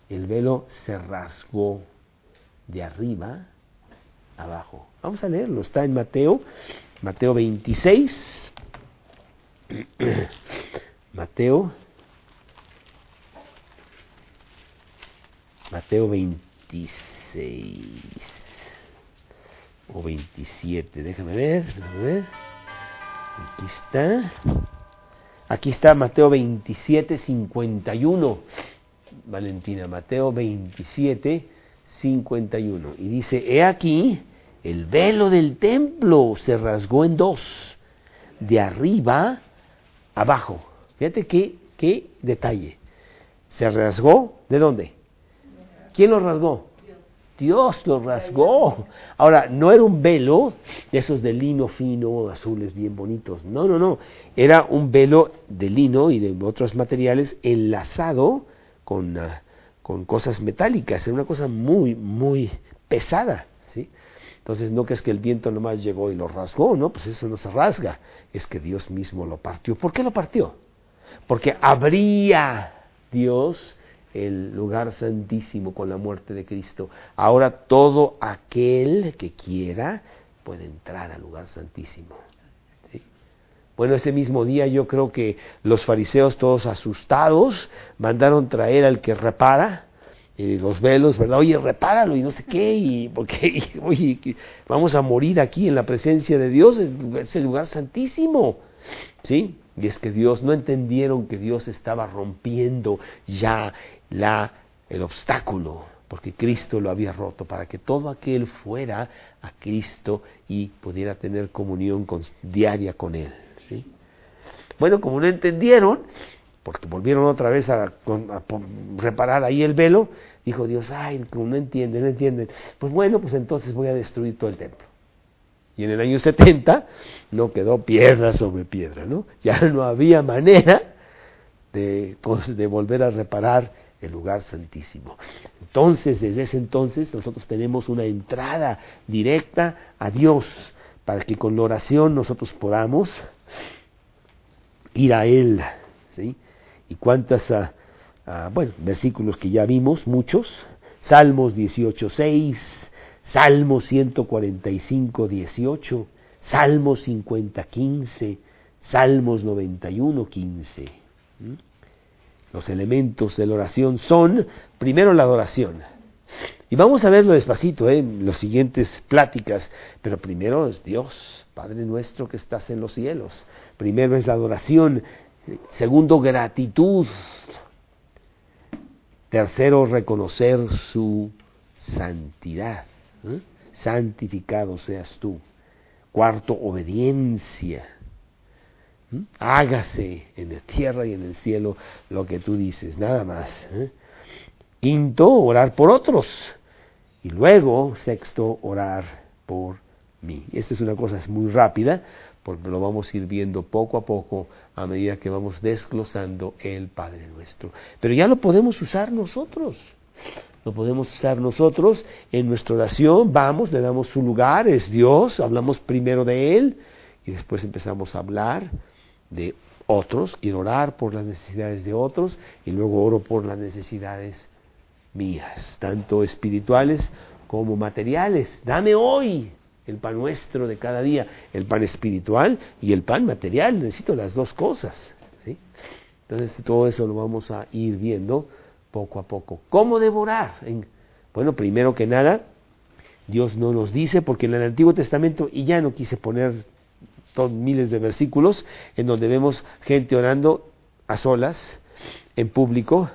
el velo se rasgó de arriba abajo. Vamos a leerlo, está en Mateo, Mateo 26. Mateo Mateo 26 o 27, déjame ver, déjame ver. Aquí está. Aquí está Mateo 27, 51. Valentina, Mateo 27, 51. Y dice, he aquí, el velo del templo se rasgó en dos, de arriba abajo. Fíjate qué, qué detalle. Se rasgó, ¿de dónde? ¿Quién lo rasgó? Dios lo rasgó. Ahora, no era un velo de esos de lino fino, azules bien bonitos. No, no, no. Era un velo de lino y de otros materiales enlazado con, ah, con cosas metálicas. Era una cosa muy, muy pesada. ¿sí? Entonces, no que es que el viento nomás llegó y lo rasgó, no, pues eso no se rasga. Es que Dios mismo lo partió. ¿Por qué lo partió? Porque habría Dios el lugar santísimo con la muerte de Cristo. Ahora todo aquel que quiera puede entrar al lugar santísimo. Bueno, ese mismo día yo creo que los fariseos todos asustados mandaron traer al que repara eh, los velos, ¿verdad? Oye, repáralo y no sé qué, y porque oye, vamos a morir aquí en la presencia de Dios, es el lugar santísimo. ¿Sí? Y es que Dios, no entendieron que Dios estaba rompiendo ya la, el obstáculo, porque Cristo lo había roto, para que todo aquel fuera a Cristo y pudiera tener comunión diaria con Él. Bueno, como no entendieron, porque volvieron otra vez a, reparar ahí el velo, dijo Dios, ay, como no entienden, no entienden, pues bueno, pues entonces voy a destruir todo el templo. Y en el año 70 no quedó piedra sobre piedra, ¿no? Ya no había manera de, pues, de volver a reparar el lugar santísimo. Entonces, desde ese entonces, nosotros tenemos una entrada directa a Dios, para que con la oración nosotros podamos ir a Él. ¿sí? ¿Y cuántas, ah, ah, bueno, versículos que ya vimos, muchos? Salmos 18, 6, Salmos 145, 18, Salmos 50, 15, Salmos 91, 15. Los elementos de la oración son, primero, la adoración. Y vamos a verlo despacito ¿eh? en las siguientes pláticas, pero primero es Dios, Padre nuestro que estás en los cielos. Primero es la adoración. Segundo, gratitud. Tercero, reconocer su santidad. ¿eh? Santificado seas tú. Cuarto, obediencia. ¿Mm? Hágase en la tierra y en el cielo lo que tú dices, nada más. ¿eh? Quinto, orar por otros. Y luego, sexto, orar por mí. Esta es una cosa muy rápida, porque lo vamos a ir viendo poco a poco a medida que vamos desglosando el Padre nuestro. Pero ya lo podemos usar nosotros. Lo podemos usar nosotros en nuestra oración. Vamos, le damos su lugar, es Dios, hablamos primero de Él y después empezamos a hablar de otros, quiero orar por las necesidades de otros y luego oro por las necesidades mías, tanto espirituales como materiales. Dame hoy el pan nuestro de cada día, el pan espiritual y el pan material. Necesito las dos cosas. ¿sí? Entonces todo eso lo vamos a ir viendo poco a poco. ¿Cómo devorar? bueno, primero que nada, Dios no nos dice, porque en el Antiguo Testamento, y ya no quise poner miles de versículos en donde vemos gente orando a solas, en público,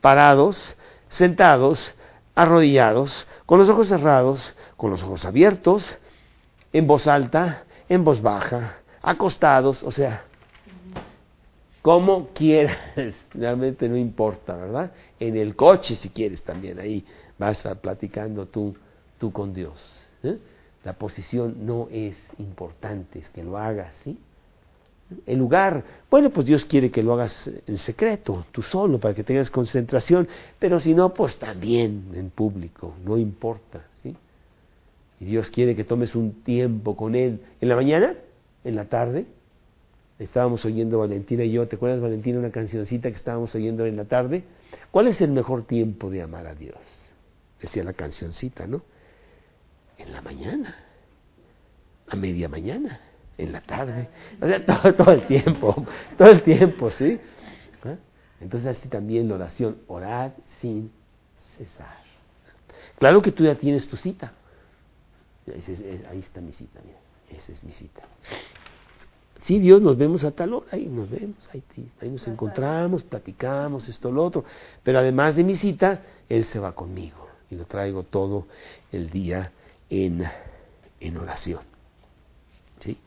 parados, sentados, arrodillados, con los ojos cerrados, con los ojos abiertos, en voz alta, en voz baja, acostados, o sea, como quieras, realmente no importa, ¿verdad? En el coche si quieres también, ahí vas a platicando tú, tú con Dios. ¿eh? La posición no es importante, es que lo hagas, ¿sí? El lugar, bueno, pues Dios quiere que lo hagas en secreto, tú solo, para que tengas concentración, pero si no, pues también en público, no importa, ¿sí? Y Dios quiere que tomes un tiempo con Él. ¿En la mañana? ¿En la tarde? Estábamos oyendo Valentina y yo, ¿te acuerdas Valentina una cancioncita que estábamos oyendo en la tarde? ¿Cuál es el mejor tiempo de amar a Dios? Decía la cancioncita, ¿no? en la mañana, a media mañana, en la tarde, o sea, todo, el tiempo, todo el tiempo, ¿sí? ¿Ah? Entonces así también la oración, orar sin cesar. Claro que tú ya tienes tu cita. Ahí está mi cita, mira, esa es mi cita. Sí, Dios, nos vemos a tal hora, ahí nos vemos, ahí, ahí nos encontramos, platicamos, esto, lo otro. Pero además de mi cita, Él se va conmigo y lo traigo todo el día en, en oración. ¿Sí?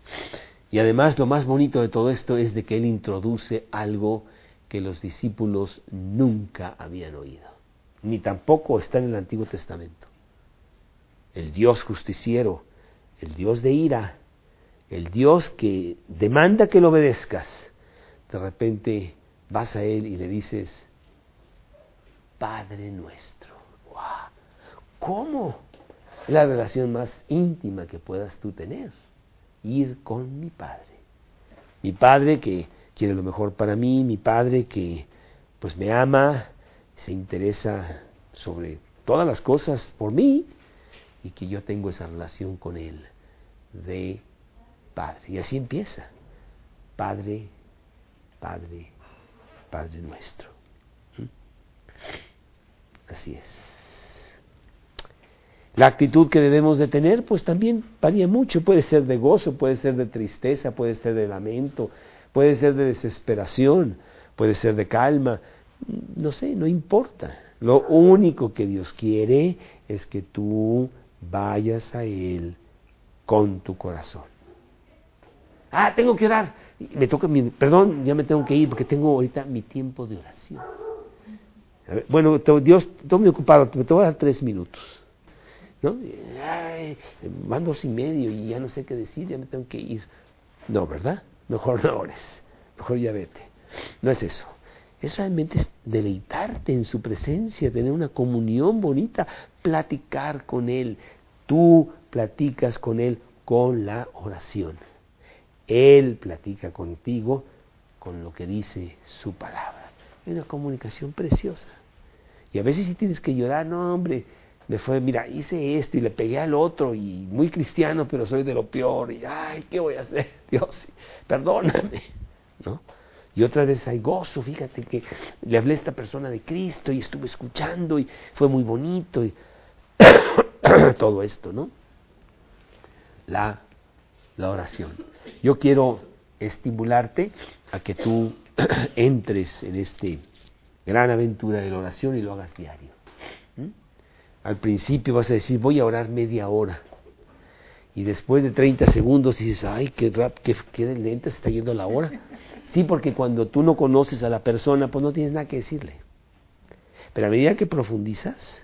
Y además lo más bonito de todo esto es de que Él introduce algo que los discípulos nunca habían oído, ni tampoco está en el Antiguo Testamento. El Dios justiciero, el Dios de ira, el Dios que demanda que lo obedezcas, de repente vas a Él y le dices, Padre nuestro. ¿Cómo? la relación más íntima que puedas tú tener, ir con mi Padre. Mi Padre que quiere lo mejor para mí, mi Padre que pues me ama, se interesa sobre todas las cosas por mí y que yo tengo esa relación con Él de Padre. Y así empieza. Padre, Padre, Padre nuestro. ¿Mm? Así es. La actitud que debemos de tener, pues también varía mucho. Puede ser de gozo, puede ser de tristeza, puede ser de lamento, puede ser de desesperación, puede ser de calma. No sé, no importa. Lo único que Dios quiere es que tú vayas a Él con tu corazón. Ah, tengo que orar. Me toca mi, perdón, ya me tengo que ir porque tengo ahorita mi tiempo de oración. bueno, Dios, estoy muy ocupado, me te voy a dar tres minutos. ¿No? van dos y medio y ya no sé qué decir, ya me tengo que ir. No, ¿verdad? Mejor no ores, mejor ya vete. No es eso. es realmente deleitarte en su presencia, tener una comunión bonita, platicar con Él. Tú platicas con Él con la oración. Él platica contigo con lo que dice su palabra. Es una comunicación preciosa. Y a veces si tienes que llorar, no hombre, me fue, mira, hice esto y le pegué al otro y muy cristiano, pero soy de lo peor y ay, ¿qué voy a hacer? Dios, perdóname, ¿no? Y otra vez hay gozo, fíjate que le hablé a esta persona de Cristo y estuve escuchando y fue muy bonito y todo esto, ¿no? La, la oración. Yo quiero estimularte a que tú entres en este gran aventura de la oración y lo hagas diario. Al principio vas a decir, voy a orar media hora. Y después de 30 segundos dices, ay, qué, rap, qué, qué lenta se está yendo la hora. Sí, porque cuando tú no conoces a la persona, pues no tienes nada que decirle. Pero a medida que profundizas,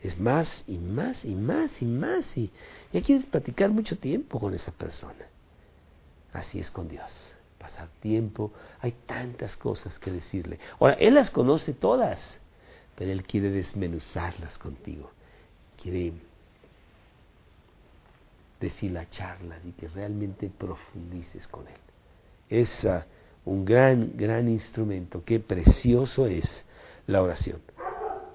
es más y más y más y más. Y ya quieres platicar mucho tiempo con esa persona. Así es con Dios. Pasar tiempo. Hay tantas cosas que decirle. Ahora, Él las conoce todas, pero Él quiere desmenuzarlas contigo. Quiere decir las charlas y que realmente profundices con Él. Es un gran, gran instrumento. Qué precioso es la oración.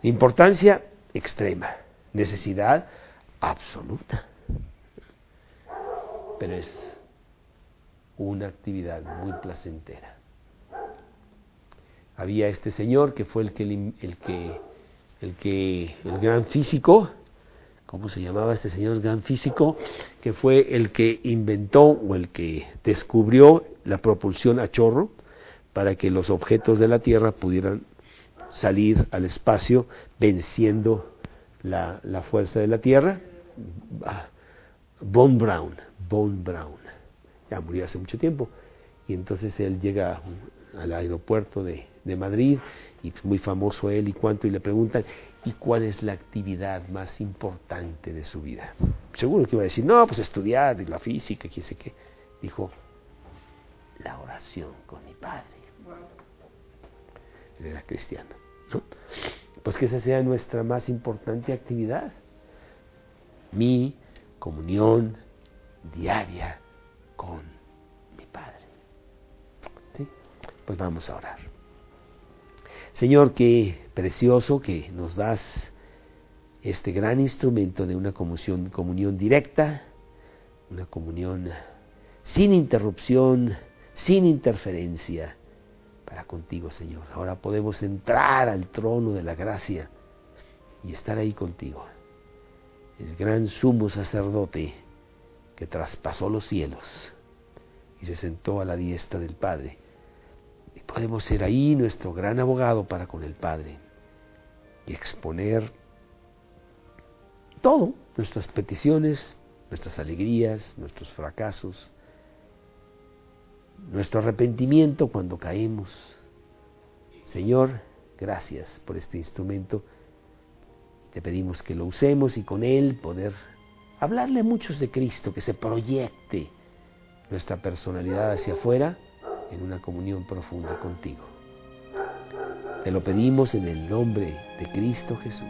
Importancia extrema, necesidad absoluta. Pero es una actividad muy placentera. Había este señor que fue el que el que el que el gran físico ¿cómo se llamaba este señor gran físico? Que fue el que inventó o el que descubrió la propulsión a chorro para que los objetos de la Tierra pudieran salir al espacio venciendo la, la fuerza de la Tierra. Ah, Von Braun, Von Braun, ya murió hace mucho tiempo, y entonces él llega al aeropuerto de, de Madrid, y muy famoso él y cuánto, y le preguntan, ¿y cuál es la actividad más importante de su vida? Seguro que iba a decir, no, pues estudiar, la física, quién sé qué. Dijo, la oración con mi padre. Él era cristiano, ¿no? Pues que esa sea nuestra más importante actividad. Mi comunión diaria con mi Padre. Pues vamos a orar. Señor, qué precioso que nos das este gran instrumento de una comunión, directa, una comunión sin interrupción, sin interferencia para contigo, Señor. Ahora podemos entrar al trono de la gracia y estar ahí contigo. El gran sumo sacerdote que traspasó los cielos y se sentó a la diestra del Padre. Podemos ser ahí nuestro gran abogado para con el Padre y exponer todo, nuestras peticiones, nuestras alegrías, nuestros fracasos, nuestro arrepentimiento cuando caemos. Señor, gracias por este instrumento. Te pedimos que lo usemos y con él poder hablarle a muchos de Cristo, que se proyecte nuestra personalidad hacia afuera en una comunión profunda contigo. Te lo pedimos en el nombre de Cristo Jesús.